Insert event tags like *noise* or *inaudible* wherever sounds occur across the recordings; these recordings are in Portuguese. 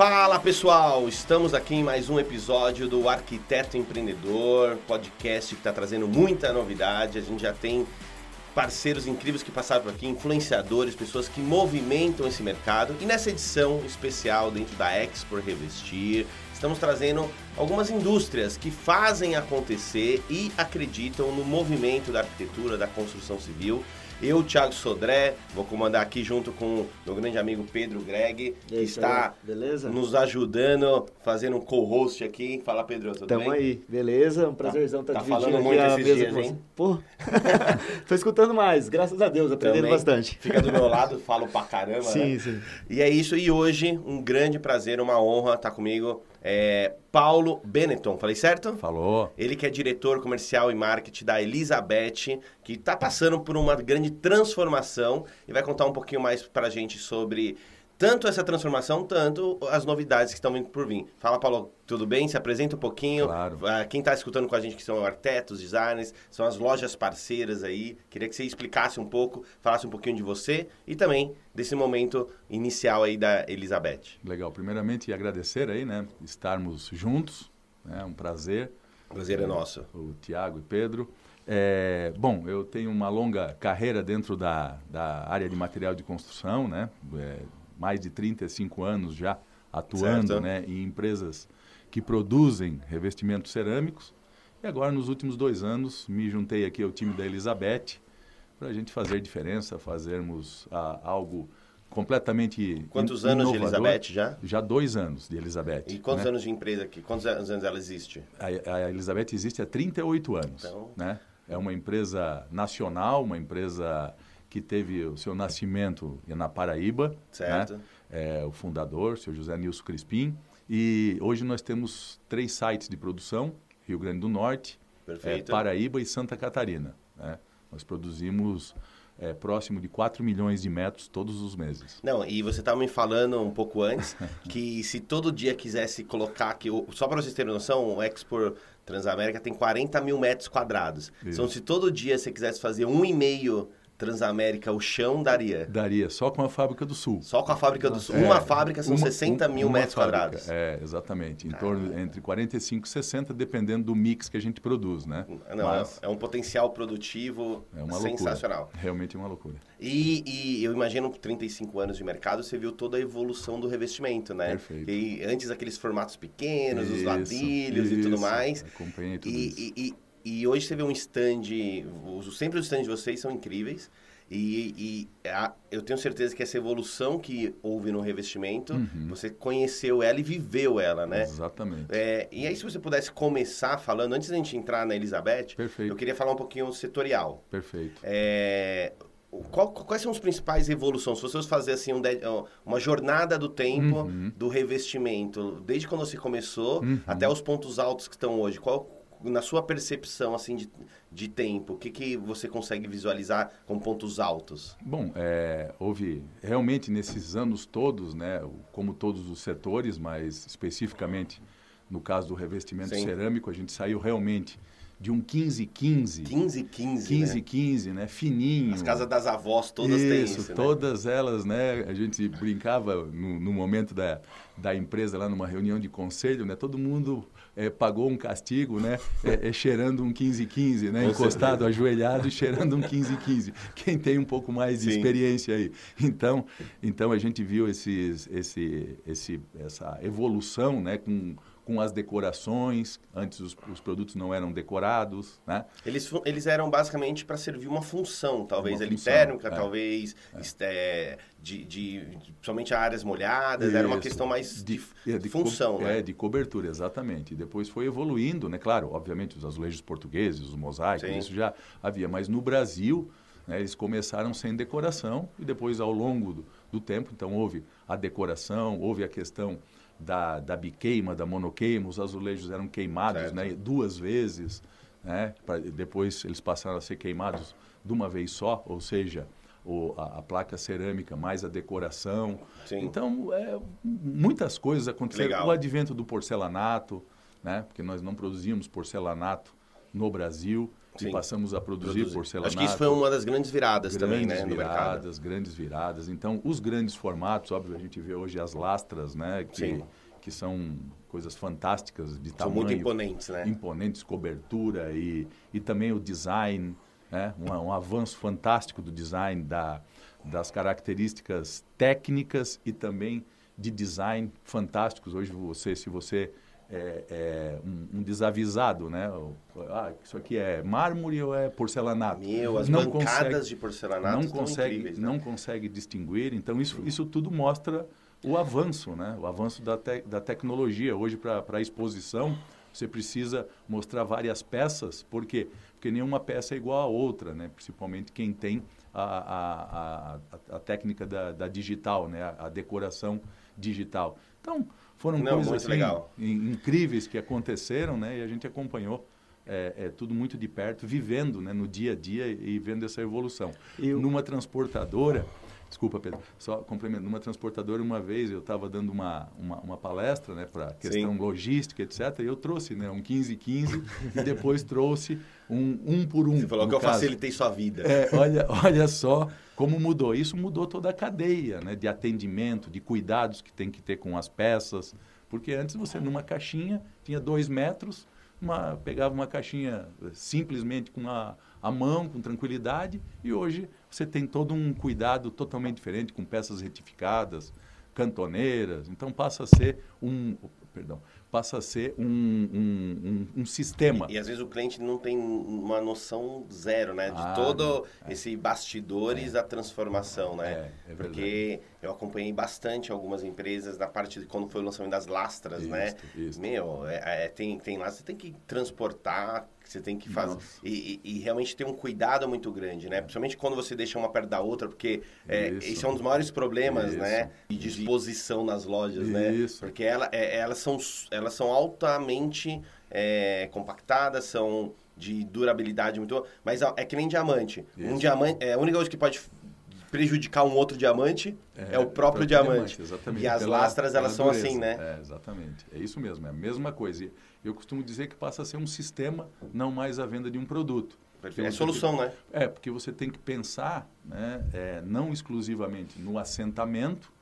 Fala pessoal, estamos aqui em mais um episódio do Arquiteto Empreendedor, podcast que está trazendo muita novidade. A gente já tem parceiros incríveis que passaram por aqui, influenciadores, pessoas que movimentam esse mercado. E nessa edição especial dentro da Expo Revestir, estamos trazendo algumas indústrias que fazem acontecer e acreditam no movimento da arquitetura, da construção civil. Eu, Thiago Sodré, vou comandar aqui junto com meu grande amigo Pedro Greg, que aí, está beleza? nos ajudando, fazendo um co-host aqui. Fala, Pedro, tudo Tamo bem? aí, beleza? Um prazerzão estar tá dividindo falando aqui muito a esses mesa dias, com hein? Pô, *laughs* tô escutando mais, graças a Deus, aprendendo Também. bastante. Fica do meu lado, falo pra caramba, *laughs* Sim, né? sim. E é isso, e hoje, um grande prazer, uma honra estar comigo, é Paulo Benetton, falei certo? Falou. Ele que é diretor comercial e marketing da Elizabeth, que está passando por uma grande transformação e vai contar um pouquinho mais pra gente sobre tanto essa transformação, tanto as novidades que estão vindo por vir. Fala, Paulo, tudo bem? Se apresenta um pouquinho. Claro. Ah, Quem está escutando com a gente, que são arquitetos, designers, são as lojas parceiras aí. Queria que você explicasse um pouco, falasse um pouquinho de você e também desse momento inicial aí da Elizabeth. Legal. Primeiramente, agradecer aí, né? Estarmos juntos. É um prazer. Prazer é nosso. O Tiago e Pedro. É, bom, eu tenho uma longa carreira dentro da, da área de material de construção, né? É, mais de 35 anos já atuando Certo. né, em empresas que produzem revestimentos cerâmicos. E agora, nos últimos dois anos, me juntei aqui ao time da Elizabeth para a gente fazer diferença, fazermos ah, algo completamente Quantos in- anos de inovador. Elizabeth já? Já dois anos de Elizabeth. E quantos né? anos de empresa aqui? Quantos anos ela existe? A, a Elizabeth existe há 38 anos. Então- Né? É uma empresa nacional, uma empresa que teve o seu nascimento na Paraíba. Certo. Né? É, o fundador, o seu José Nilson Crispim. E hoje nós temos três sites de produção, Rio Grande do Norte, é. Paraíba e Santa Catarina. né? Nós produzimos é, próximo de 4 milhões de metros todos os meses. Não, e você estava me falando um pouco antes *laughs* que se todo dia quisesse colocar aqui, só para vocês terem noção, o Expo Transamérica tem 40 mil metros quadrados. Isso. Então, se todo dia você quisesse fazer um e meio Transamérica, o chão daria. Daria só com a Fábrica do Sul. Só com a fábrica do Sul. É, uma fábrica são uma- 60 mil metros fábrica, quadrados. É, exatamente. Em torno entre 45 e 60, dependendo do mix que a gente produz, né? Não, Mas é, é um potencial produtivo é uma sensacional. loucura. Realmente é uma loucura. E, e eu imagino, com 35 anos de mercado, você viu toda a evolução do revestimento, né? Perfeito. E antes aqueles formatos pequenos, os Isso, ladrilhos e tudo isso. mais. Acompanhei tudo E, isso. e, e, hoje você vê um stand, os- sempre os stands de vocês são incríveis. E, e a- eu tenho certeza que essa evolução que houve no revestimento, Uhum. você conheceu ela e viveu ela, né? Exatamente. É, e aí, se você pudesse começar falando, antes da gente entrar na Elizabeth, Perfeito. eu queria falar um pouquinho setorial. Perfeito. É, qual- quais são as principais evoluções? Se você fosse fazer assim um de- uma jornada do tempo Uhum. do revestimento, desde quando você começou Uhum. até os pontos altos que estão hoje, qual na sua percepção assim de, de tempo, o que, que você consegue visualizar com pontos altos? Bom, é, houve realmente nesses anos todos, né, como todos os setores, mas especificamente no caso do revestimento Sim. cerâmico, a gente saiu realmente de um 15-15, 15, 15, 15-15, né? né, fininho. As casas das avós todas têm isso, isso, né? todas elas, né? A gente brincava no, no momento da, da empresa lá numa reunião de conselho, né? Todo mundo eh, pagou um castigo, né? eh, eh, cheirando um 15-15, né? Encostado, ajoelhado e cheirando um 15-15. Quem tem um pouco mais de Sim. experiência aí. Então, então a gente viu esses, esse, esse, essa evolução, né? Com, com as decorações, antes os, os produtos não eram decorados, né? Eles, eles eram basicamente para servir uma função, talvez Uma ali função, térmica, é. talvez este- é, de, de, de- somente áreas molhadas, era uma Isso. questão mais de, é, de co- função, né? É, de cobertura, exatamente. E depois foi evoluindo, né? Claro, obviamente, os azulejos portugueses, os mosaicos, Sim. isso já havia. Mas no Brasil, né, eles começaram sem decoração e depois, ao longo do, do tempo, então houve a decoração, houve a questão da, da biqueima, da monoqueima, os azulejos eram queimados Certo. né, duas vezes, né? Pra- depois eles passaram a ser queimados de uma vez só, ou seja, o, a, a placa cerâmica mais a decoração. Sim. Então, é, muitas coisas aconteceram. Legal. O advento do porcelanato, né? porque nós não produzíamos porcelanato no Brasil. E Sim. passamos a produzir, Produzir. porcelanato. Acho que isso foi uma das grandes viradas também, grandes né, no mercado. viradas, grandes viradas. Então, os grandes formatos, óbvio, a gente vê hoje as lastras, né? Que, Sim. que são coisas fantásticas de São tamanho. muito imponentes, né? imponentes, cobertura e, e também o design, né? um, um avanço fantástico do design, da, das características técnicas e também de design fantásticos. Hoje você, se você é, é um, um desavisado, né? Ah, isso aqui é mármore ou é porcelanato? Meu, as Não bancadas consegue- de porcelanato não consegue, incríveis, né? não consegue distinguir. Então isso, isso tudo mostra o avanço, né? O avanço da, te- da tecnologia hoje para a exposição. Você precisa mostrar várias peças, por quê? Porque nenhuma peça é igual a outra, né? Principalmente quem tem a, a, a, a- técnica da, da digital, né? A, a decoração digital. Então foram Não, coisas assim, incríveis que aconteceram, né? E a gente acompanhou é, é, tudo muito de perto, vivendo né, no dia a dia e vendo essa evolução. E o- Numa transportadora, desculpa Pedro, só complemento, numa transportadora uma vez eu estava dando uma, uma, uma palestra né, para questão Sim. logística, etc. E eu trouxe né, um 15-15 e *laughs* depois trouxe um um por um. Você falou que eu caso. facilitei sua vida. É, olha, olha só como mudou. Isso mudou toda a cadeia né, de atendimento, de cuidados que tem que ter com as peças. Porque antes você, numa caixinha, tinha dois metros, uma, pegava uma caixinha eh, simplesmente com a, a mão, com tranquilidade, e hoje você tem todo um cuidado totalmente diferente, com peças retificadas, cantoneiras. Então passa a ser um. Perdão. Passa a ser um, um, um, um sistema. E, e às vezes o cliente não tem uma noção zero, né? De Ah, todo esse bastidores da transformação, né? É, é verdade. Porque eu acompanhei bastante algumas empresas na parte de quando foi o lançamento das lastras, né? Isso, isso. Meu, é, é, tem, tem lá, você tem que transportar, você tem que fazer. E, e- e realmente ter um cuidado muito grande, né? Principalmente quando você deixa uma perto da outra, porque é, esse é um dos maiores problemas, Isso. né? De disposição nas lojas, né? Isso. Porque ela, é- elas, são, elas são altamente é, compactadas, são de durabilidade muito boa, mas é que nem diamante. Um Isso. diamante, é, a única coisa que pode prejudicar um outro diamante é, o próprio, diamante. exatamente. E as Pela- lastras, elas pela são assim, dureza. né? É, exatamente. É isso mesmo, é a mesma coisa. E eu costumo dizer que passa a ser um sistema, não mais a venda de um produto. É solução, né? É, porque você tem que pensar, né, é, não exclusivamente no assentamento,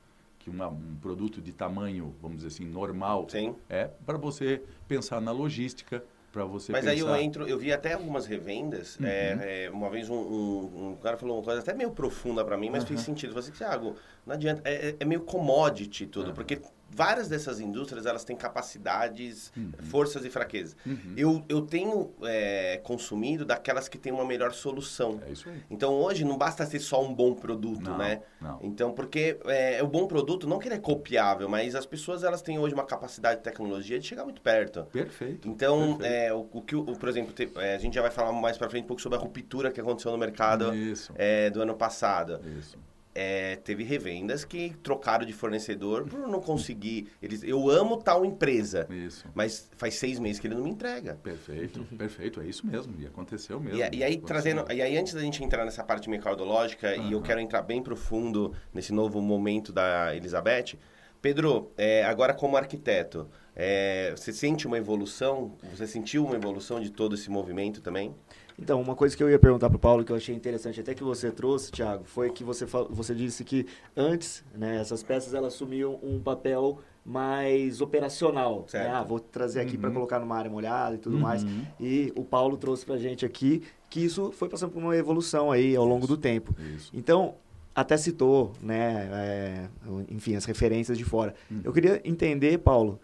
que uma, um produto de tamanho, vamos dizer assim, normal, Sim. é para você pensar na logística, para você Mas pensar... aí eu entro, eu vi até algumas revendas. Uhum. é, é, uma vez um, um- um cara falou uma coisa até meio profunda pra mim, mas fez sentido. Ele falou assim, Thiago, não adianta, é, é- é meio commodity tudo, Uhum. porque várias dessas indústrias elas têm capacidades, forças e fraquezas. Uhum. Eu, eu tenho é, consumido daquelas que têm uma melhor solução. É isso aí. Então hoje não basta ser só um bom produto, Não, né? não. Então, porque é, o bom produto, não que ele é copiável, mas as pessoas elas têm hoje uma capacidade de tecnologia de chegar muito perto. Perfeito. Então, perfeito. é, o, o que, o, por exemplo, te- é, a gente já vai falar mais pra frente um pouco sobre a ruptura que aconteceu no mercado é, do ano passado. isso. É, teve revendas que trocaram de fornecedor por não conseguir. Eles, eu amo tal empresa, Isso. mas faz seis meses que ele não me entrega. Perfeito, perfeito, é isso mesmo, e aconteceu mesmo. E, e aí, Aconteceu. trazendo. E aí, antes da gente entrar nessa parte mercadológica, e eu quero entrar bem profundo nesse novo momento da Elizabeth. Pedro, é, agora como arquiteto, é, você sente uma evolução? Você sentiu uma evolução de todo esse movimento também? Então, uma coisa que eu ia perguntar para o Paulo, que eu achei interessante, até que você trouxe, Thiago, foi que você, você disse que antes, né, essas peças elas assumiam um papel mais operacional. Né? Ah, vou trazer aqui para Uhum. colocar numa área molhada e tudo Uhum. mais. E o Paulo trouxe para gente aqui que isso foi passando por uma evolução aí ao longo do tempo. Isso. Então, até citou, né, é, enfim, as referências de fora. Uhum. Eu queria entender, Paulo,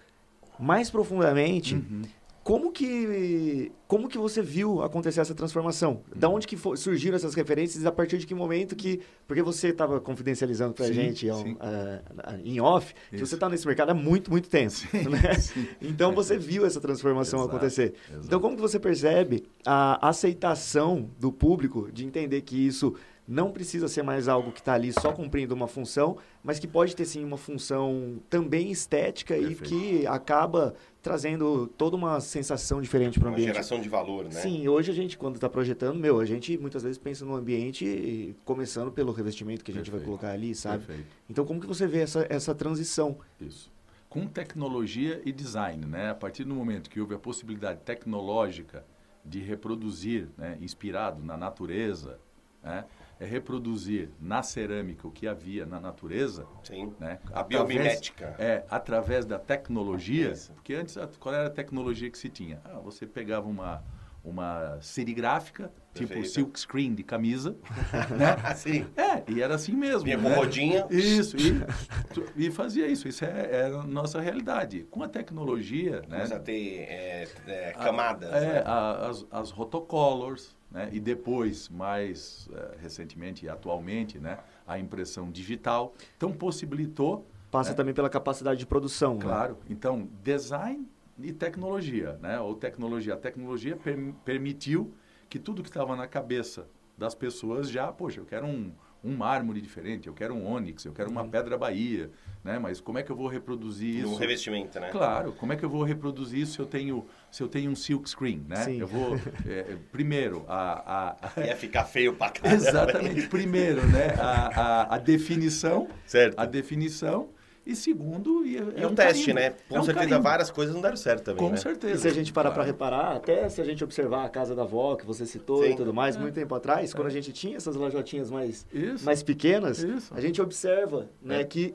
mais profundamente, Uhum. Como que, como que você viu acontecer essa transformação? Da onde que fo- surgiram essas referências e a partir de que momento que... Porque você estava confidencializando para a Sim, gente sim. ah, em off, que você está nesse mercado há muito, muito tempo. né? *laughs* sim. Então você viu essa transformação Exato, acontecer. exato. Então como que você percebe a aceitação do público de entender que isso não precisa ser mais algo que está ali só cumprindo uma função, mas que pode ter sim uma função também estética e Perfeito. que acaba trazendo toda uma sensação diferente para o Uma ambiente. geração de valor, né? Sim, hoje a gente, quando está projetando, meu, a gente muitas vezes pensa no ambiente começando pelo revestimento que a gente vai Perfeito. colocar ali, sabe? Perfeito. Então, como que você vê essa, essa transição? Isso. Com tecnologia e design, né? A partir do momento que houve a possibilidade tecnológica de reproduzir, né, inspirado na natureza, né, é reproduzir na cerâmica o que havia na natureza. Sim. Né, A biomimética. É, através da tecnologia. Isso. Porque antes, a- qual era a tecnologia que se tinha? Ah, você pegava uma, uma serigráfica, tipo silk screen de camisa, *laughs* né? Assim. É, e era assim mesmo. Vinha com né? rodinha. Isso, e, e fazia isso. Isso é, é a nossa realidade. Com a tecnologia, né? Começa a ter é, é, a- camadas. é, né? a- as, as rotocolors, né? E depois, mais eh, recentemente e atualmente, né? A impressão digital. Então, possibilitou Passa também pela capacidade de produção. né? Claro. Então, design e tecnologia, né? Ou tecnologia. A tecnologia per- permitiu que tudo que estava na cabeça das pessoas já, poxa, eu quero um, um mármore diferente, eu quero um ônix, eu quero uma pedra bahia, né? Mas como é que eu vou reproduzir isso? revestimento, né? Claro, como é que eu vou reproduzir isso se eu tenho, se eu tenho um silk screen, né? Sim. Eu vou, é, *laughs* primeiro, a, a- Ia ficar feio pra *laughs* caramba. exatamente, primeiro, né? A, a, a definição, Certo. a definição, e segundo, e, E é o um teste, carimbo. né? Com É um certeza carimbo. várias coisas não deram certo também, Com né? certeza. E se a gente parar para Claro. reparar, até se a gente observar a casa da avó que você citou Sim. e tudo mais, muito tempo atrás, quando a gente tinha essas lojotinhas mais, Isso. mais pequenas, Isso. a gente observa né, É. que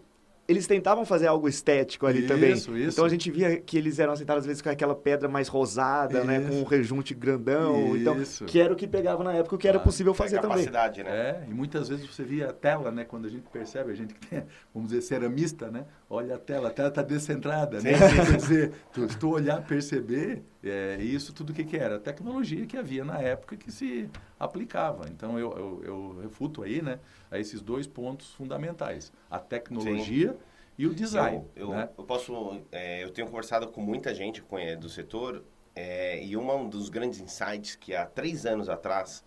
eles tentavam fazer algo estético ali Isso, também. isso. Então a gente via que eles eram aceitados às vezes com aquela pedra mais rosada, né, com Isso. um rejunte grandão, então Isso. que era o que pegava na época, o que era Claro. possível fazer também. capacidade, né? É, e muitas vezes você via a tela, né? Quando a gente percebe, a gente que tem, vamos dizer, ceramista, né? Olha a tela, a tela está descentrada, né? Sim. Quer dizer, tu, se tu olhar, perceber, é, isso tudo o que, que era? A tecnologia que havia na época que se aplicava. Então, eu, eu, eu refuto aí, né? A esses dois pontos fundamentais. A tecnologia e o design, Eu, eu, né? eu posso, é, eu tenho conversado com muita gente é, do setor é, e uma- um dos grandes insights que há três anos atrás,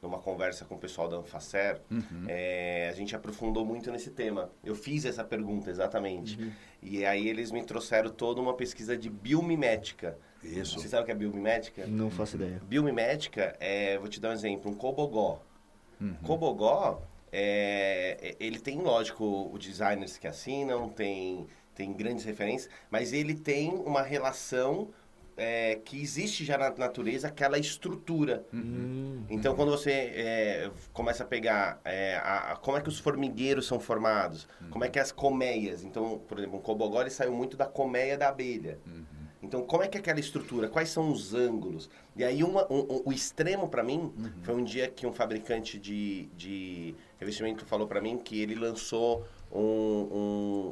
numa conversa com o pessoal da Anfacer, Uhum. é, a gente aprofundou muito nesse tema. Eu fiz essa pergunta exatamente. Uhum. E aí eles me trouxeram toda uma pesquisa de biomimética. Isso. Você sabe o que é biomimética? Não faço ideia. Biomimética é, vou te dar um exemplo, um cobogó. Uhum. Cobogó, é, ele tem, lógico, os designers que assinam, tem, tem grandes referências, mas ele tem uma relação é, que existe já na natureza, aquela estrutura. Hum. Então, quando você é, começa a pegar é, a, a- como é que os formigueiros são formados, como é que as colmeias. Então, por exemplo, um cobogó ele saiu muito da colmeia da abelha. Então, como é que é aquela estrutura? Quais são os ângulos? E aí, uma- um- um- o extremo para mim foi um dia que um fabricante de, de revestimento falou para mim que ele lançou um,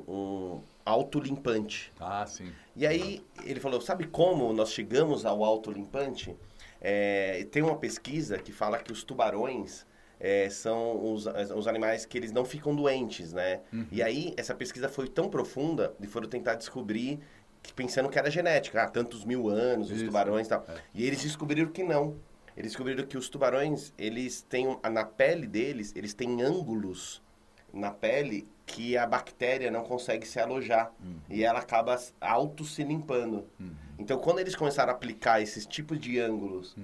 um, um autolimpante. Ah, sim. E aí ele falou, sabe como nós chegamos ao autolimpante? É, tem uma pesquisa que fala que os tubarões é, são os, os animais que eles não ficam doentes, né? E aí essa pesquisa foi tão profunda e foram tentar descobrir, pensando que era genética, ah, tantos mil anos, os Isso. tubarões e tal. É. E eles descobriram que não. Eles descobriram que os tubarões, eles têm, na pele deles, eles têm ângulos na pele que a bactéria não consegue se alojar. E ela acaba auto se limpando. Então, quando eles começaram a aplicar esses tipos de ângulos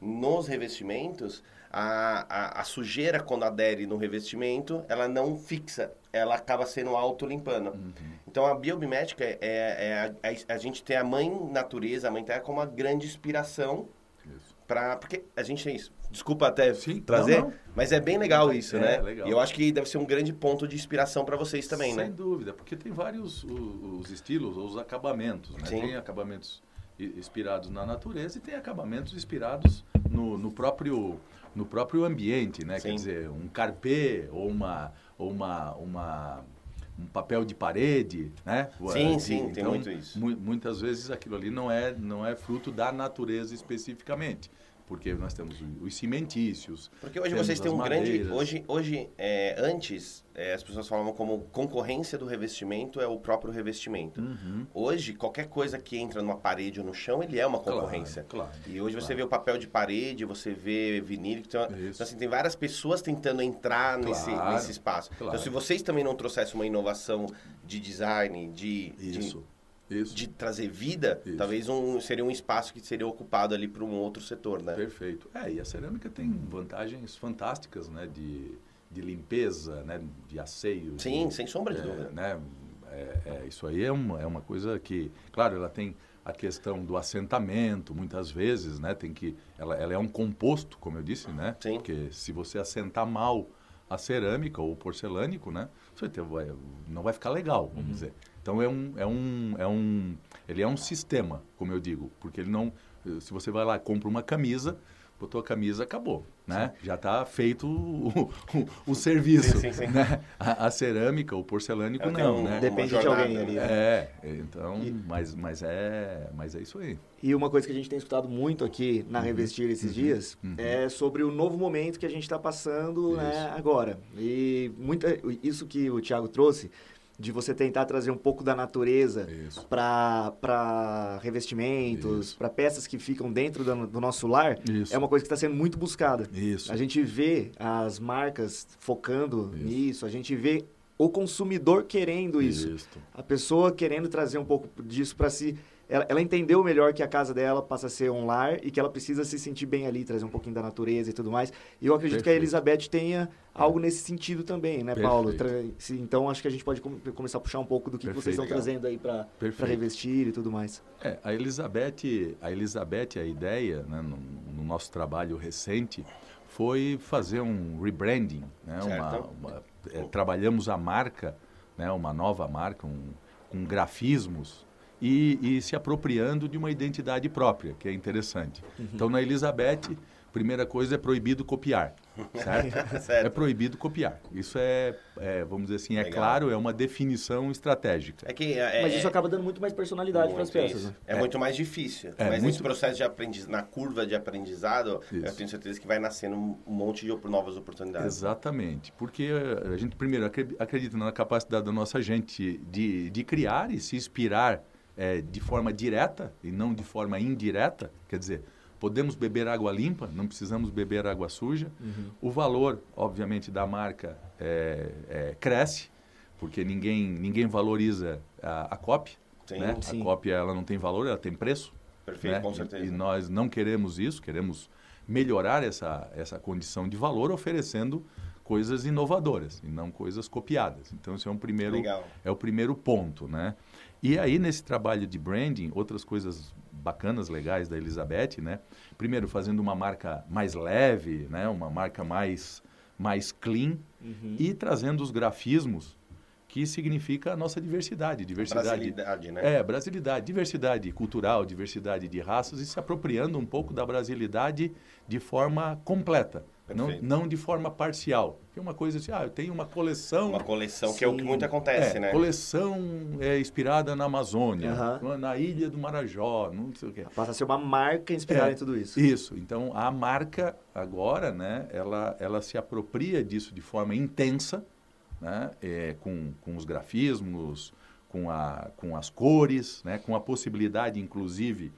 nos revestimentos, a, a, a sujeira, quando adere no revestimento, ela não fixa. Ela acaba sendo auto-limpando. Então, a biomimética é, é a, a, a gente tem a mãe natureza, a mãe terra, como uma grande inspiração. Pra, porque a gente tem isso. Desculpa até Sim, trazer, não, não. mas é bem legal isso, É, né? legal. E eu acho que deve ser um grande ponto de inspiração para vocês também, Sem né? dúvida, porque tem vários o- os estilos, os acabamentos. Né? Sim. Tem acabamentos inspirados na natureza e tem acabamentos inspirados no, no próprio no próprio ambiente, né? Sim. Quer dizer, um carpê ou uma uma, uma um papel de parede, né? Sim, De- sim, tem muito isso. mu- muitas vezes aquilo ali não é não é fruto da natureza especificamente, porque nós temos os cimentícios. Porque hoje vocês têm um grande. madeiras. Hoje, hoje é, antes, é, as pessoas falavam como concorrência do revestimento é o próprio revestimento. Uhum. Hoje, qualquer coisa que entra numa parede ou no chão, ele é uma Claro, concorrência. claro, E hoje você claro. vê o papel de parede, você vê vinílico. Então, Isso. então, assim, tem várias pessoas tentando entrar nesse, Claro, nesse espaço. claro. Então, se vocês também não trouxessem uma inovação de design, de, de, Isso. De trazer vida, Isso. talvez um, seria um espaço que seria ocupado ali por um outro setor, né? Perfeito. É, e a cerâmica tem vantagens fantásticas, né? De, de limpeza, né? De asseio. Sim, de, sem sombra de é, dúvida. Né? É, é, isso aí é uma, é uma coisa que, claro, ela tem a questão do assentamento, muitas vezes, né? Tem que, ela, ela é um composto, como eu disse, né? Sim. Porque se você assentar mal a cerâmica ou o porcelânico, né? Você vai, não vai ficar legal, vamos dizer. Então é um, é um, é um, ele é um sistema, como eu digo, porque ele não, se você vai lá e compra uma camisa, botou a camisa, acabou, né? Já está feito o, o, o serviço, Sim, sim, sim. né? A, a cerâmica, o porcelânico, Ela não, um- né? Depende de alguém ali. né? né? É, então, mas, mas é, mas é isso aí. E uma coisa que a gente tem escutado muito aqui na Revestir esses dias é sobre o novo momento que a gente está passando né, Isso. agora. E muita, isso que o Thiago trouxe, de você tentar trazer um pouco da natureza para revestimentos, para peças que ficam dentro do, do nosso lar, Isso. é uma coisa que está sendo muito buscada. Isso. A gente vê as marcas focando Isso. nisso, a gente vê o consumidor querendo isso. Isso. A pessoa querendo trazer um pouco disso para si. Ela, ela entendeu melhor que a casa dela passa a ser um lar e que ela precisa se sentir bem ali, trazer um pouquinho da natureza e tudo mais. E eu acredito que a Perfeito. Elizabeth tenha algo nesse sentido também, né, Paulo? Perfeito. Tra- se- Então acho que a gente pode com- começar a puxar um pouco do que, que vocês Perfeito. estão trazendo aí para Perfeito. revestir e tudo mais. É, a Elizabeth, a Elizabeth, a ideia, né, no, no nosso trabalho recente, foi fazer um rebranding, né, uma, uma- é, trabalhamos a marca, né, uma nova marca, um, com grafismos e, e se apropriando de uma identidade própria, que é interessante. Então, na Elizabeth, primeira coisa é proibido copiar, *laughs* certo? Certo. É proibido copiar. Isso é, é, vamos dizer assim, é Legal. claro, é uma definição estratégica. É que é, Mas é- isso acaba dando muito mais personalidade para as peças, né? É, muito mais difícil. É, mas muito- nesse processo de aprendizado, na curva de aprendizado, eu Isso. tenho certeza que vai nascendo um monte de novas oportunidades. Exatamente, porque a gente primeiro acre- acredita na capacidade da nossa gente de, de criar e se inspirar eh, de forma direta e não de forma indireta, quer dizer, podemos beber água limpa, não precisamos beber água suja. O valor, obviamente, da marca eh, eh, cresce, porque ninguém, ninguém valoriza a, a cópia. Sim, né? sim. A cópia ela não tem valor, ela tem preço. Perfeito, né? com E- certeza. E nós não queremos isso, queremos melhorar essa, essa condição de valor oferecendo coisas inovadoras e não coisas copiadas. Então, esse é um primeiro, Legal. é o primeiro ponto, né? E aí, nesse trabalho de branding, outras coisas bacanas, legais da Elizabeth, né? Primeiro, fazendo uma marca mais leve, né? Uma marca mais, mais clean e trazendo os grafismos que significa a nossa diversidade. Diversidade, Brasilidade, né? é, brasilidade, diversidade cultural, diversidade de raças e se apropriando um pouco da brasilidade de forma completa, Perfeito. não de forma parcial. Que é uma coisa assim, ah, eu tenho uma coleção. Uma coleção, que é o que Sim. muito acontece, é, né? coleção é, inspirada na Amazônia, Aham. na ilha do Marajó, não sei o quê. Passa a ser uma marca inspirada É, em tudo isso. Isso. Então a marca agora, né, ela, ela se apropria disso de forma intensa, né, é, com, com os grafismos, com, a, com as cores, né, com a possibilidade, inclusive,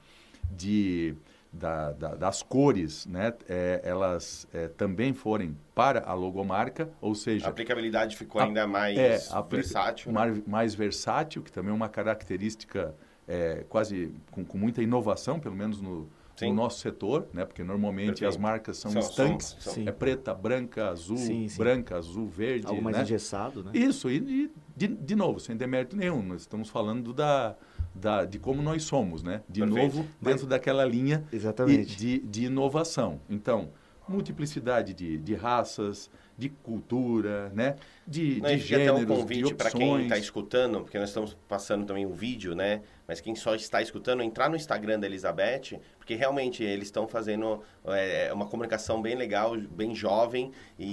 de da, da- das cores, né, é, elas é, também forem para a logomarca, ou A seja, aplicabilidade ficou A- ainda mais é, versátil. né? mais, mais versátil, que também é uma característica é, quase com, com muita inovação, pelo menos no, no nosso setor, né? Porque normalmente Perfeito. as marcas são, São- estanques, são- são- é preta, branca, azul, Sim, sim. branca, azul, verde, Algo mais né? engessado, né? Isso, e, e de, de novo, sem demérito nenhum, nós estamos falando da, da, de como nós somos, né? De Perfeito. novo, dentro daquela linha Exatamente. de, de inovação. Então, multiplicidade de, de raças, de cultura, né? De, Não, de fica até gêneros, um convite para quem está escutando, porque nós estamos passando também um vídeo, né? Mas quem só está escutando, entrar no Instagram da Elizabeth, porque realmente eles estão fazendo é, uma comunicação bem legal, bem jovem e,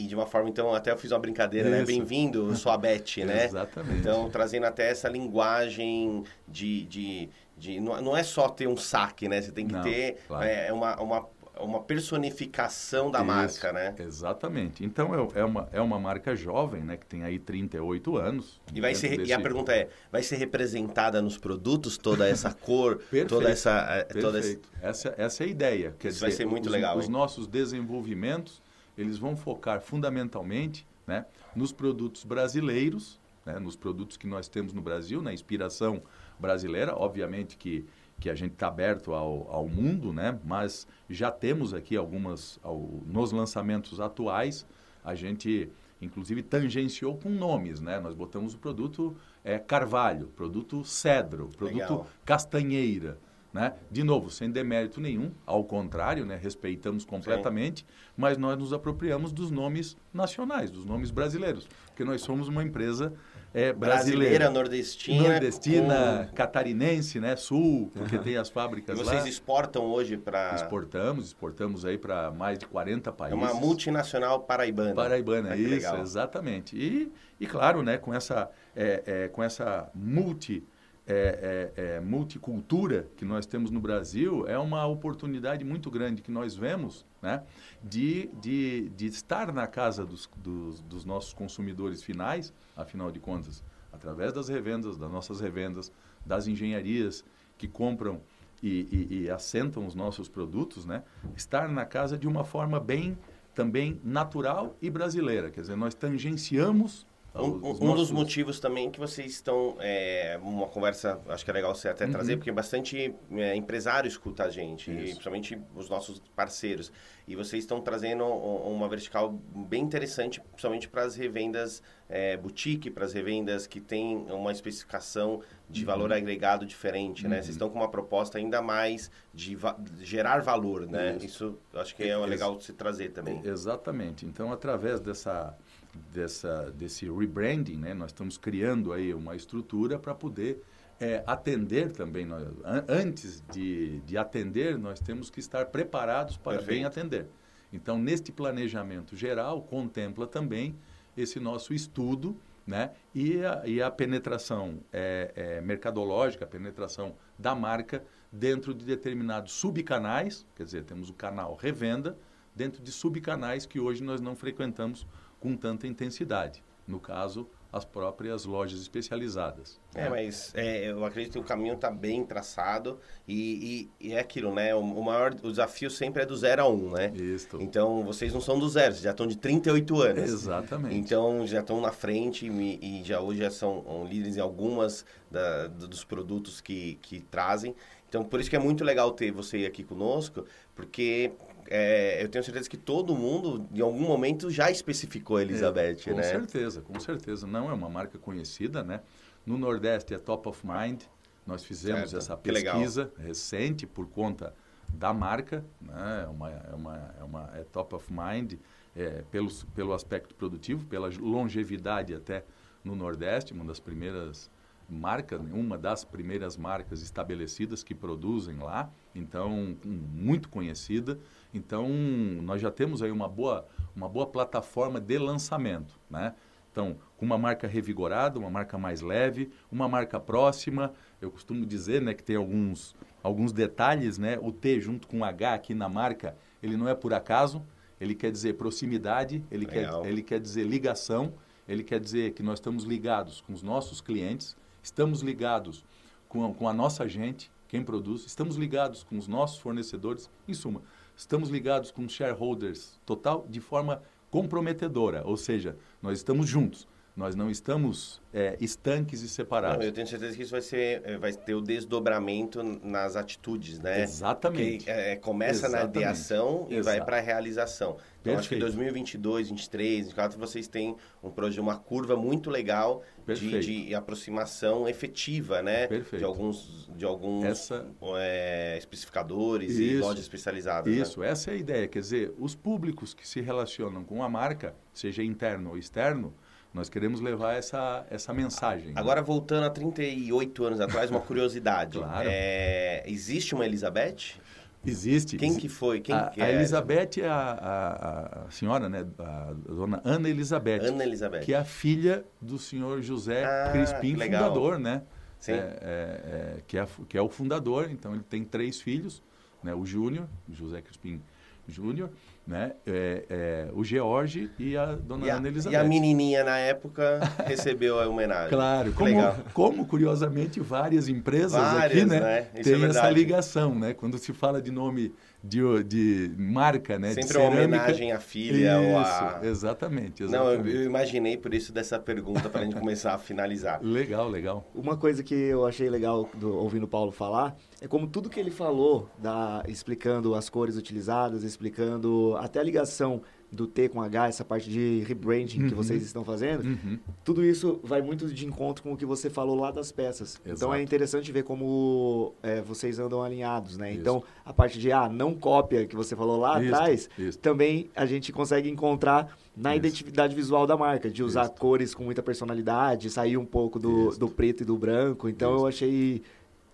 e- e de uma forma, então, até eu fiz uma brincadeira, né? Isso. Bem-vindo, eu sou a Beth, *laughs* né? Exatamente. Então, trazendo até essa linguagem de... de, de não, não é só ter um saque, né? Você tem que Não, ter claro. é, uma, uma, uma personificação da Isso, marca, né? Exatamente. Então, é, é uma, é uma marca jovem, né? Que tem aí 38 anos. E, vai ser, e desse- a pergunta é, vai ser representada nos produtos toda essa *laughs* cor, Perfeito, toda essa... eh, Toda essa Perfeito. Essa, essa é a ideia. Quer Isso vai dizer, ser muito os, legal, Os hein? nossos desenvolvimentos, eles vão focar fundamentalmente né, nos produtos brasileiros, né, nos produtos que nós temos no Brasil, na inspiração brasileira. Obviamente que, que a gente está aberto ao, ao mundo, né, mas já temos aqui algumas, ao- nos lançamentos atuais, a gente inclusive tangenciou com nomes, né? Nós botamos o produto é, carvalho, produto cedro, produto Legal. castanheira, né? De novo, sem demérito nenhum, ao contrário, né? Respeitamos completamente, mas nós nos apropriamos dos nomes nacionais, dos nomes brasileiros, porque nós somos uma empresa é, brasileira. Brasileira, nordestina. Nordestina, com- catarinense, né? Sul, porque tem as E fábricas vocês lá. exportam hoje para. Exportamos, exportamos aí para mais de 40 É países. uma multinacional paraibana. Paraibana, Ah, isso, legal. exatamente. E, e claro, né, com essa, é, é, com essa multi, é, é, é, multicultura que nós temos no Brasil, é uma oportunidade muito grande que nós vemos né, de, de, de estar na casa dos, dos, dos nossos consumidores finais, afinal de contas, através das revendas, das nossas revendas, das engenharias que compram e, e, e assentam os nossos produtos, né? Estar na casa de uma forma bem também natural e brasileira. Quer dizer, nós tangenciamos Um, um- um dos motivos também que vocês estão. É, uma conversa, acho que é legal você até Uhum. trazer, porque bastante é, empresário escuta a gente, e principalmente os nossos parceiros. E vocês estão trazendo um- uma vertical bem interessante, principalmente para as revendas é, boutique, para as revendas que têm uma especificação de Uhum. valor agregado diferente, né? Vocês estão com uma proposta ainda mais de, va- gerar valor, né? Isso. Isso, acho que é Ex- legal de se trazer também. Exatamente. Então, através dessa, dessa, desse rebranding, né, nós estamos criando aí uma estrutura para poder é, atender também. Nós, an- antes de, de atender, nós temos que estar preparados para Perfeito. bem atender. Então, neste planejamento geral, contempla também esse nosso estudo né, e, a, e a penetração é, é, mercadológica, a penetração da marca dentro de determinados subcanais, quer dizer, temos o canal revenda, dentro de subcanais que hoje nós não frequentamos com tanta intensidade. No caso, as próprias lojas especializadas. É, né? mas é, eu acredito que o caminho está bem traçado e, e- e é aquilo, né? O, o maior o desafio sempre é do zero a um, né? Isto. Então, vocês não são do zero, vocês já estão de 38 anos. Exatamente. Então, já estão na frente e, e já hoje já são um, líderes em algumas da- do- dos produtos que, que trazem. Então, por isso que é muito legal ter você aqui conosco, porque é, eu tenho certeza que todo mundo, em algum momento, já especificou a Elizabeth, com né? certeza, com certeza. Não é uma marca conhecida, né? No Nordeste é top of mind. Nós fizemos Certo, essa pesquisa recente por conta da marca, né? É uma, é uma, é uma é top of mind é, pelo, pelo aspecto produtivo, pela longevidade até no Nordeste, uma das primeiras marcas, né? uma das primeiras marcas estabelecidas que produzem lá, então muito conhecida. Então nós já temos aí uma boa, uma boa plataforma de lançamento, né? Então, com uma marca revigorada, uma marca mais leve, uma marca próxima. Eu costumo dizer, né, que tem alguns, alguns detalhes, né? O T junto com o H aqui na marca, ele não é por acaso. Ele quer dizer proximidade, ele quer, ele quer dizer ligação, ele quer dizer que nós estamos ligados com os nossos clientes, estamos ligados com a, com a nossa gente, quem produz, estamos ligados com os nossos fornecedores, em suma, estamos ligados com shareholders total de forma comprometedora, ou seja, nós estamos juntos, nós não estamos é, estanques e separados. Não, eu tenho certeza que isso vai ser, eh, vai ter o desdobramento nas atitudes, né? Exatamente. Porque é, começa na Exatamente. ideação e vai Exato. para a realização. Então, acho que Perfeito. 2022, 2023, 2024, vocês têm um projeto, uma curva muito legal de, Perfeito. de aproximação efetiva, né? Perfeito. De alguns, de alguns Essa- eh, especificadores e Isso. lojas especializadas. né? Isso, essa é a ideia. Quer dizer, os públicos que se relacionam com a marca, seja interno ou externo, nós queremos levar essa, essa mensagem. né? Agora, voltando a 38 anos atrás, uma curiosidade. *laughs* Claro. Eh, existe uma Elizabeth? existe. Quem que foi? Quem a, que a é? Elizabeth é a, a- a senhora, né? A dona Ana Elizabeth. Ana Elizabeth. Que é a filha do senhor José Ah, Crispim, legal. fundador, né? Sim. É, é, é, que, é, que é o fundador, então ele tem três filhos, né? O Júnior, José Crispim Júnior, né? É, é, o George e a dona E a, Ana e Elizabeth. a menininha, na época, *laughs* recebeu a homenagem. Claro, como, legal. como curiosamente várias empresas Várias, aqui, né, né? Isso é tem essa ligação, né? Quando se fala de nome de, de marca, né, de Sempre uma cerâmica, homenagem à filha ou a... Isso, exatamente, Não, eu, exatamente. eu imaginei por isso dessa pergunta para a gente começar a finalizar. *laughs* Legal, legal. Uma coisa que eu achei legal do, ouvindo o Paulo falar é como tudo que ele falou, da, explicando as cores utilizadas, explicando até a ligação do T com H, essa parte de rebranding que Uhum. vocês estão fazendo, Uhum. tudo isso vai muito de encontro com o que você falou lá das peças. Então é Exato. interessante ver como é, vocês andam alinhados, né? Isso. Então a parte de ah, não cópia que você falou lá Isso, atrás, isso. também a gente consegue encontrar na identidade visual da marca, de usar cores com muita personalidade, sair um pouco do, do preto e do branco. Então eu achei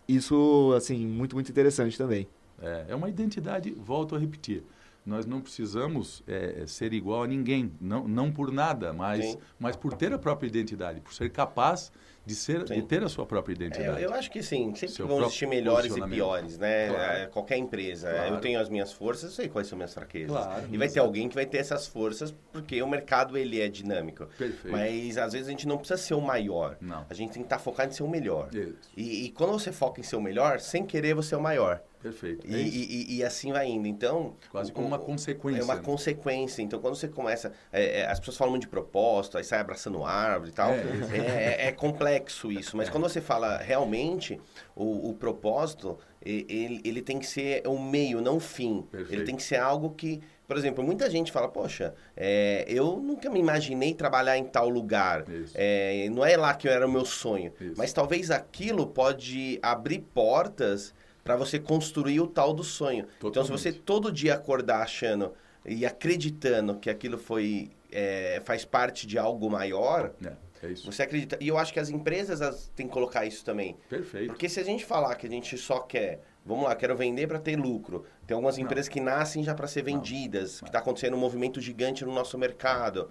isso assim muito muito interessante também. É, é uma identidade, volto a repetir. Nós não precisamos é, ser igual a ninguém, não, não por nada, mas, Sim. mas por ter a própria identidade, por ser capaz de, ser, de ter a sua própria É, identidade. eu, eu acho que sim, sempre Seu vão existir melhores e piores, né? Claro. É, Qualquer empresa. Claro. Eu tenho as minhas forças, eu sei quais são minhas fraquezas. Claro, e vai ter alguém que vai ter essas forças, porque o mercado ele é dinâmico. Perfeito. Mas às vezes a gente não precisa ser o maior. Não. A gente tem que estar focado em ser o melhor. E, e quando você foca em ser o melhor, sem querer você é o maior. Perfeito. E, É e- e- assim vai indo. Então. Quase como uma consequência. É uma né? consequência. Então, quando você começa. é, é, as pessoas falam muito de propósito, aí sai abraçando árvore e tal. É, É, é- é complexo isso. Mas quando você fala realmente, o, o propósito, ele, ele tem que ser o meio, não o fim. Perfeito. Ele tem que ser algo que. Por exemplo, muita gente fala, poxa, é, eu nunca me imaginei trabalhar em tal lugar. É, não é lá que era o meu sonho. Isso. Mas talvez aquilo pode abrir portas para você construir o tal do sonho. Então, se você Totalmente. todo dia acordar achando e acreditando que aquilo foi é, faz parte de algo maior, É, é você acredita. E eu acho que as empresas elas têm que colocar isso também. Perfeito. Porque se a gente falar que a gente só quer, vamos lá, quero vender para ter lucro. Tem algumas Não. empresas que nascem já para ser Não. vendidas, que Não. está acontecendo um movimento gigante no nosso mercado.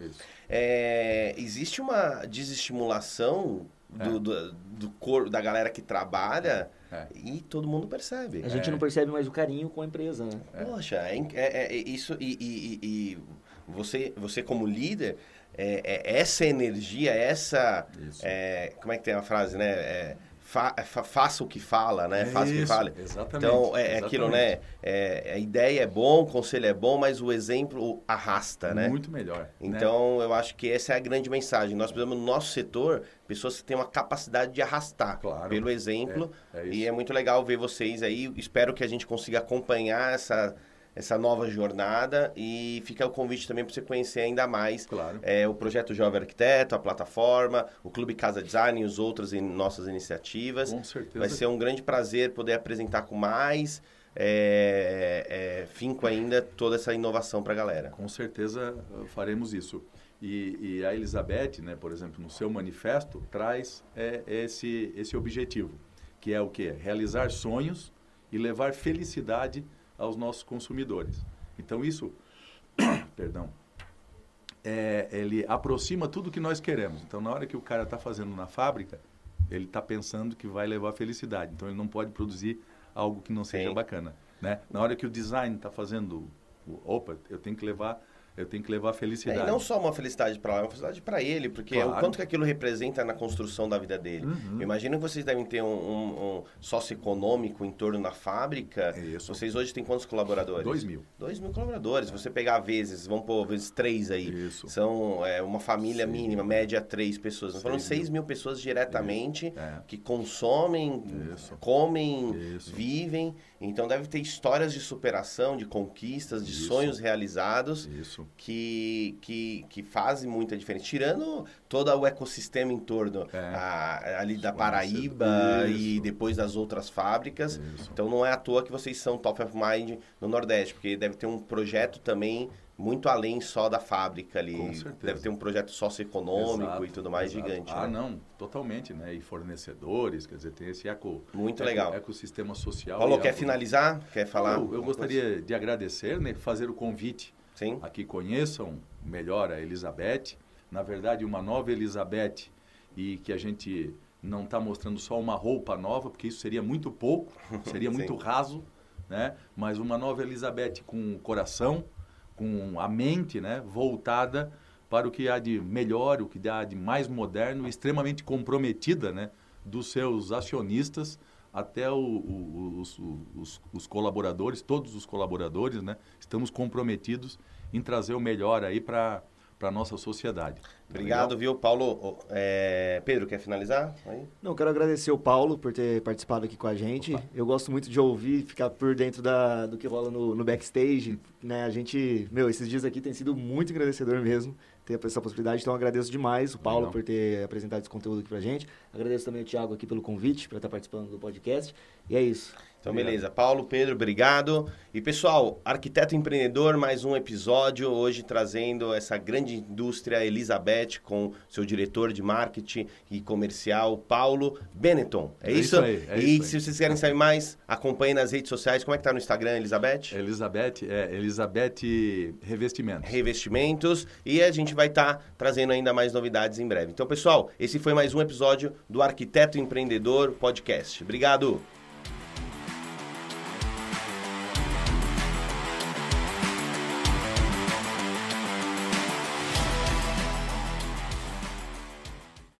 É, existe uma desestimulação do, É. do, do cor, da galera que trabalha É. e todo mundo percebe. A gente É. não percebe mais o carinho com a empresa, né? Poxa, é, é- é- é isso e, e- e- você, você como líder, é, é essa energia, essa é, como é que tem a frase, né? É, fa- fa- faça o que fala, né? É faça o que isso, fale. Exatamente. Então, é, é aquilo, né? exatamente. É, a ideia é bom, o conselho é bom, mas o exemplo arrasta, né? Muito melhor. né? Então, eu acho que essa é a grande mensagem. Nós precisamos, no nosso setor, pessoas que têm uma capacidade de arrastar Claro. pelo exemplo. É, e isso. é muito legal ver vocês aí. Espero que a gente consiga acompanhar essa, essa nova jornada. E fica o convite também para você conhecer ainda mais Claro. é, o Projeto Jovem Arquiteto, a plataforma, o Clube Casa Design e os outros em nossas iniciativas. Com certeza. Vai ser um grande prazer poder apresentar com mais é, é, finco ainda toda essa inovação para a galera. Com certeza uh, faremos isso. E, e a Elizabeth, né, por exemplo, no seu manifesto, traz é, esse, esse objetivo, que é o quê? Realizar sonhos e levar felicidade aos nossos consumidores. Então, isso, *coughs* perdão, é, ele aproxima tudo que nós queremos. Então, na hora que o cara está fazendo na fábrica, ele está pensando que vai levar felicidade. Então, ele não pode produzir algo que não seja Sim. bacana. Né? Na hora que o design está fazendo, opa, eu tenho que levar, eu tenho que levar É, felicidade. e não só uma felicidade para lá, é uma felicidade para ele, porque Claro. o quanto que aquilo representa na construção da vida dele. Uhum. Eu imagino que vocês devem ter um, um, um socioeconômico em torno da fábrica. Isso. Vocês hoje têm quantos colaboradores? Dois mil. Dois mil colaboradores. Se você pegar vezes, vamos pôr vezes três aí. Isso. São é, uma família Seis mínima, média três pessoas. Nós falamos Seis mil pessoas diretamente É. que consomem, Isso. comem, Isso. vivem. Então deve ter histórias de superação, de conquistas, de sonhos realizados Isso. Que, que, que fazem muita diferença. Tirando todo o ecossistema em torno É. a- ali da Paraíba e depois das outras fábricas. Isso. Então não é à toa que vocês são top of mind no Nordeste, porque deve ter um projeto também muito além só da fábrica ali. Com certeza. Deve ter um projeto socioeconômico Exato, e tudo mais exato. gigante. Ah, né? não, totalmente, né? E fornecedores, quer dizer, tem esse eco, Muito eco- legal. ecossistema social. Paulo, quer eco- finalizar? Quer falar? Eu, eu gostaria coisa? de agradecer, né? Fazer o convite Sim. a que conheçam melhor a Elizabeth. Na verdade, uma nova Elizabeth e que a gente não está mostrando só uma roupa nova, porque isso seria muito pouco, *laughs* seria muito raso, né? Mas uma nova Elizabeth com o coração, com a mente, né? Voltada para o que há de melhor, o que há de mais moderno, extremamente comprometida, né? Dos seus acionistas até o- o- os, os- os colaboradores, todos os colaboradores, né? Estamos comprometidos em trazer o melhor aí para para a nossa sociedade. Obrigado, Legal? viu, Paulo? É... Pedro, quer finalizar? Aí? Não, quero agradecer o Paulo por ter participado aqui com a gente. Opa. Eu gosto muito de ouvir, ficar por dentro da, do que rola no, no backstage. Né? A gente, meu, esses dias aqui tem sido muito agradecedor mesmo ter essa possibilidade. Então, agradeço demais o Paulo Legal. por ter apresentado esse conteúdo aqui pra gente. Agradeço também o Thiago aqui pelo convite para estar participando do podcast. E é isso. Então, beleza. Paulo, Pedro, obrigado. E, pessoal, Arquiteto Empreendedor, mais um episódio. Hoje trazendo essa grande indústria, Elizabeth, com seu diretor de marketing e comercial, Paulo Benetton. É, é isso? isso aí, é e isso se aí. vocês querem saber mais, acompanhe nas redes sociais. Como é que tá no Instagram, Elizabeth? Elizabeth, é Elizabeth Revestimentos. Revestimentos. E a gente vai estar tá trazendo ainda mais novidades em breve. Então, pessoal, esse foi mais um episódio do Arquiteto Empreendedor Podcast. Obrigado.